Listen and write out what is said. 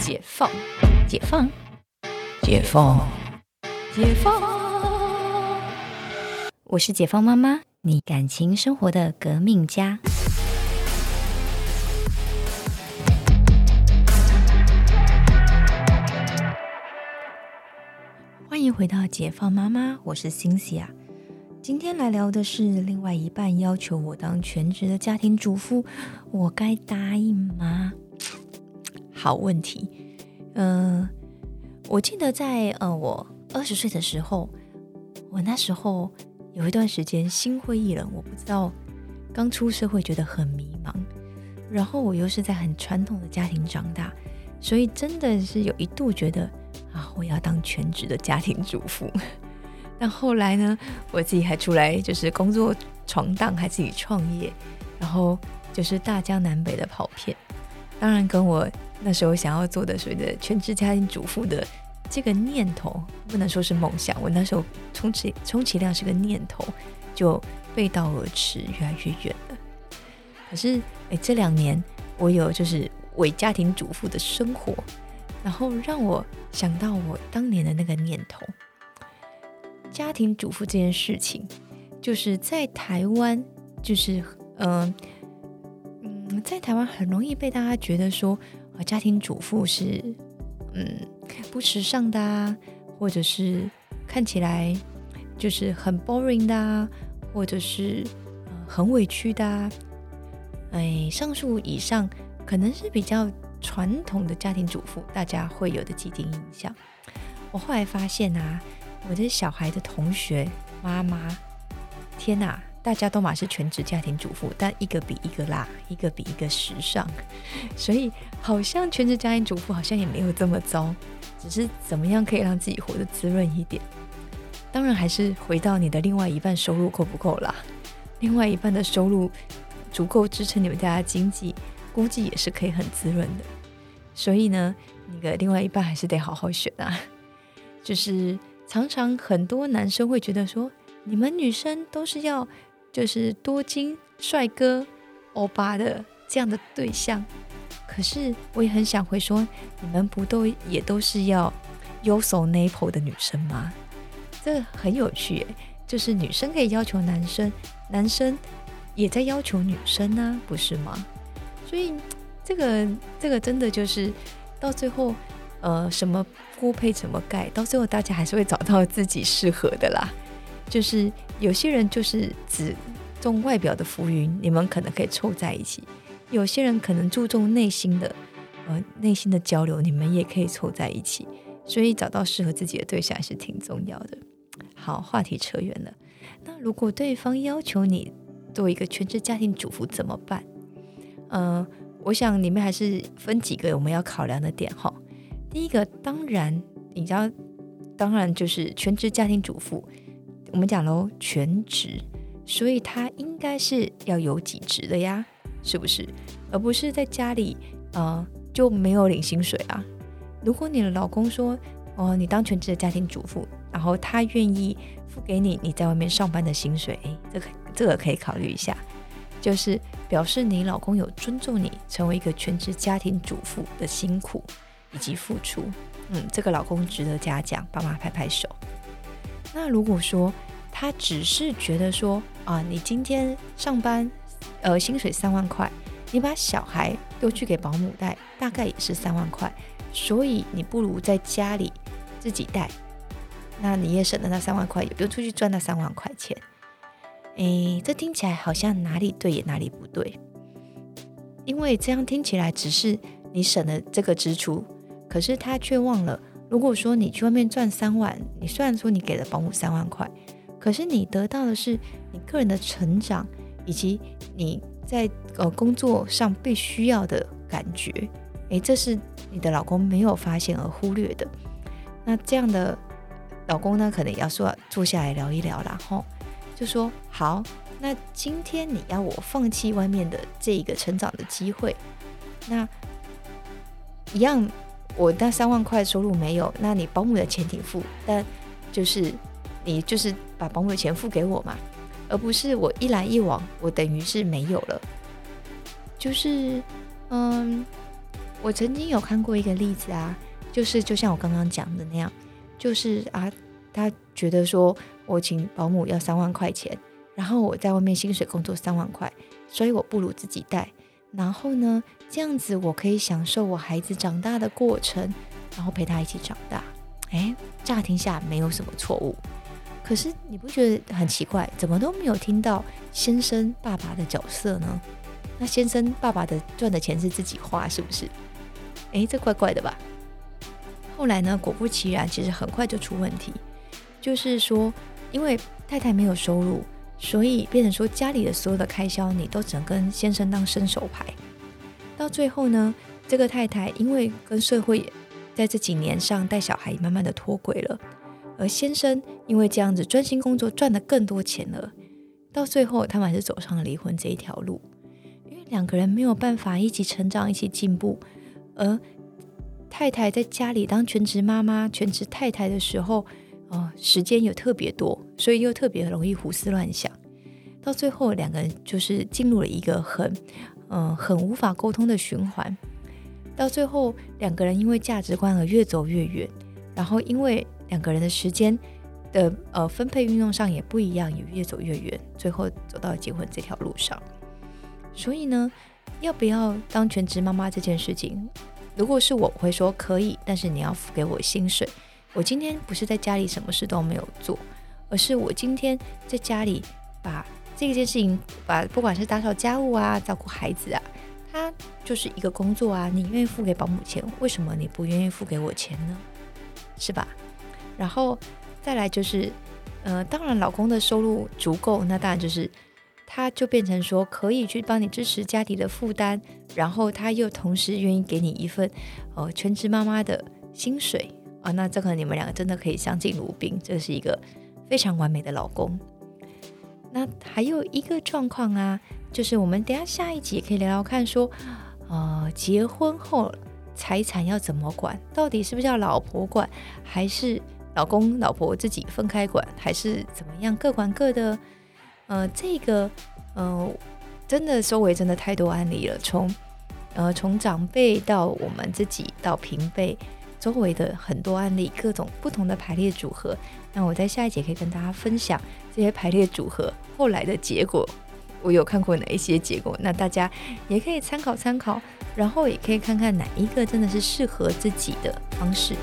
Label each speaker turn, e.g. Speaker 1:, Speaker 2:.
Speaker 1: 解放，解放，解放，解放。我是解放妈妈，你感情生活的革命家。欢迎回到解放妈妈，我是欣喜啊。今天来聊的是另外一半要求我当全职的家庭主妇，我该答应吗？好问题，嗯，我记得在呃我二十岁的时候，我那时候有一段时间心灰意冷，我不知道刚出社会觉得很迷茫，然后我又是在很传统的家庭长大，所以真的是有一度觉得啊，我要当全职的家庭主妇。但后来呢，我自己还出来就是工作闯荡，还自己创业，然后就是大江南北的跑遍，当然跟我。那时候想要做的所谓的全职家庭主妇的这个念头，不能说是梦想。我那时候充其充其量是个念头，就背道而驰，越来越远了。可是，哎，这两年我有就是伪家庭主妇的生活，然后让我想到我当年的那个念头。家庭主妇这件事情，就是在台湾，就是嗯在台湾很容易被大家觉得说。呃家庭主妇是，嗯，不时尚的啊，或者是看起来就是很 boring 的啊，或者是很委屈的啊。哎，上述以上可能是比较传统的家庭主妇大家会有的既定印象。我后来发现啊，我的小孩的同学妈妈，天哪！大家都嘛是全职家庭主妇，但一个比一个辣，一个比一个时尚，所以好像全职家庭主妇好像也没有这么糟，只是怎么样可以让自己活得滋润一点。当然还是回到你的另外一半收入够不够啦，另外一半的收入足够支撑你们家的经济，估计也是可以很滋润的。所以呢，那个另外一半还是得好好选啊。就是常常很多男生会觉得说，你们女生都是要。就是多金帅哥、欧巴的这样的对象，可是我也很想回说，你们不都也都是要有手 n a p l e 的女生吗？这很有趣诶，就是女生可以要求男生，男生也在要求女生呢，不是吗？所以这个这个真的就是到最后，呃，什么锅配什么盖，到最后大家还是会找到自己适合的啦。就是有些人就是只重外表的浮云，你们可能可以凑在一起；有些人可能注重内心的，呃，内心的交流，你们也可以凑在一起。所以找到适合自己的对象还是挺重要的。好，话题扯远了。那如果对方要求你做一个全职家庭主妇怎么办？嗯，我想里面还是分几个我们要考量的点哈。第一个，当然你知道，当然就是全职家庭主妇。我们讲喽，全职，所以他应该是要有几职的呀，是不是？而不是在家里，呃，就没有领薪水啊。如果你的老公说，哦，你当全职的家庭主妇，然后他愿意付给你你在外面上班的薪水，诶，这个这个可以考虑一下，就是表示你老公有尊重你成为一个全职家庭主妇的辛苦以及付出，嗯，这个老公值得嘉奖，爸妈拍拍手。那如果说他只是觉得说啊，你今天上班，呃，薪水三万块，你把小孩丢去给保姆带，大概也是三万块，所以你不如在家里自己带，那你也省了那三万块，也不用出去赚那三万块钱。诶，这听起来好像哪里对也哪里不对，因为这样听起来只是你省了这个支出，可是他却忘了。如果说你去外面赚三万，你虽然说你给了保姆三万块，可是你得到的是你个人的成长，以及你在呃工作上被需要的感觉，诶，这是你的老公没有发现而忽略的。那这样的老公呢，可能要说坐下来聊一聊，然后就说好，那今天你要我放弃外面的这一个成长的机会，那一样。我那三万块收入没有，那你保姆的钱挺付，但就是你就是把保姆的钱付给我嘛，而不是我一来一往，我等于是没有了。就是嗯，我曾经有看过一个例子啊，就是就像我刚刚讲的那样，就是啊，他觉得说我请保姆要三万块钱，然后我在外面薪水工作三万块，所以我不如自己带。然后呢，这样子我可以享受我孩子长大的过程，然后陪他一起长大。哎，乍听下没有什么错误，可是你不觉得很奇怪？怎么都没有听到先生爸爸的角色呢？那先生爸爸的赚的钱是自己花，是不是？哎，这怪怪的吧？后来呢，果不其然，其实很快就出问题，就是说，因为太太没有收入。所以变成说，家里的所有的开销，你都只能跟先生当伸手牌。到最后呢，这个太太因为跟社会在这几年上带小孩，慢慢的脱轨了，而先生因为这样子专心工作，赚的更多钱了。到最后，他们还是走上了离婚这一条路，因为两个人没有办法一起成长，一起进步。而太太在家里当全职妈妈、全职太太的时候。哦，时间又特别多，所以又特别容易胡思乱想，到最后两个人就是进入了一个很，嗯，很无法沟通的循环。到最后两个人因为价值观而越走越远，然后因为两个人的时间的呃分配运用上也不一样，也越走越远，最后走到结婚这条路上。所以呢，要不要当全职妈妈这件事情，如果是我会说可以，但是你要付给我薪水。我今天不是在家里什么事都没有做，而是我今天在家里把这件事情，把不管是打扫家务啊、照顾孩子啊，它就是一个工作啊。你愿意付给保姆钱，为什么你不愿意付给我钱呢？是吧？然后再来就是，呃，当然老公的收入足够，那当然就是他就变成说可以去帮你支持家庭的负担，然后他又同时愿意给你一份呃全职妈妈的薪水。啊，那这个你们两个真的可以相敬如宾，这是一个非常完美的老公。那还有一个状况啊，就是我们等下下一集也可以聊聊看，说，呃，结婚后财产要怎么管？到底是不是要老婆管，还是老公老婆自己分开管，还是怎么样各管各的？呃，这个，呃，真的周围真的太多案例了，从呃从长辈到我们自己到平辈。周围的很多案例，各种不同的排列组合。那我在下一节可以跟大家分享这些排列组合后来的结果。我有看过哪一些结果，那大家也可以参考参考，然后也可以看看哪一个真的是适合自己的方式。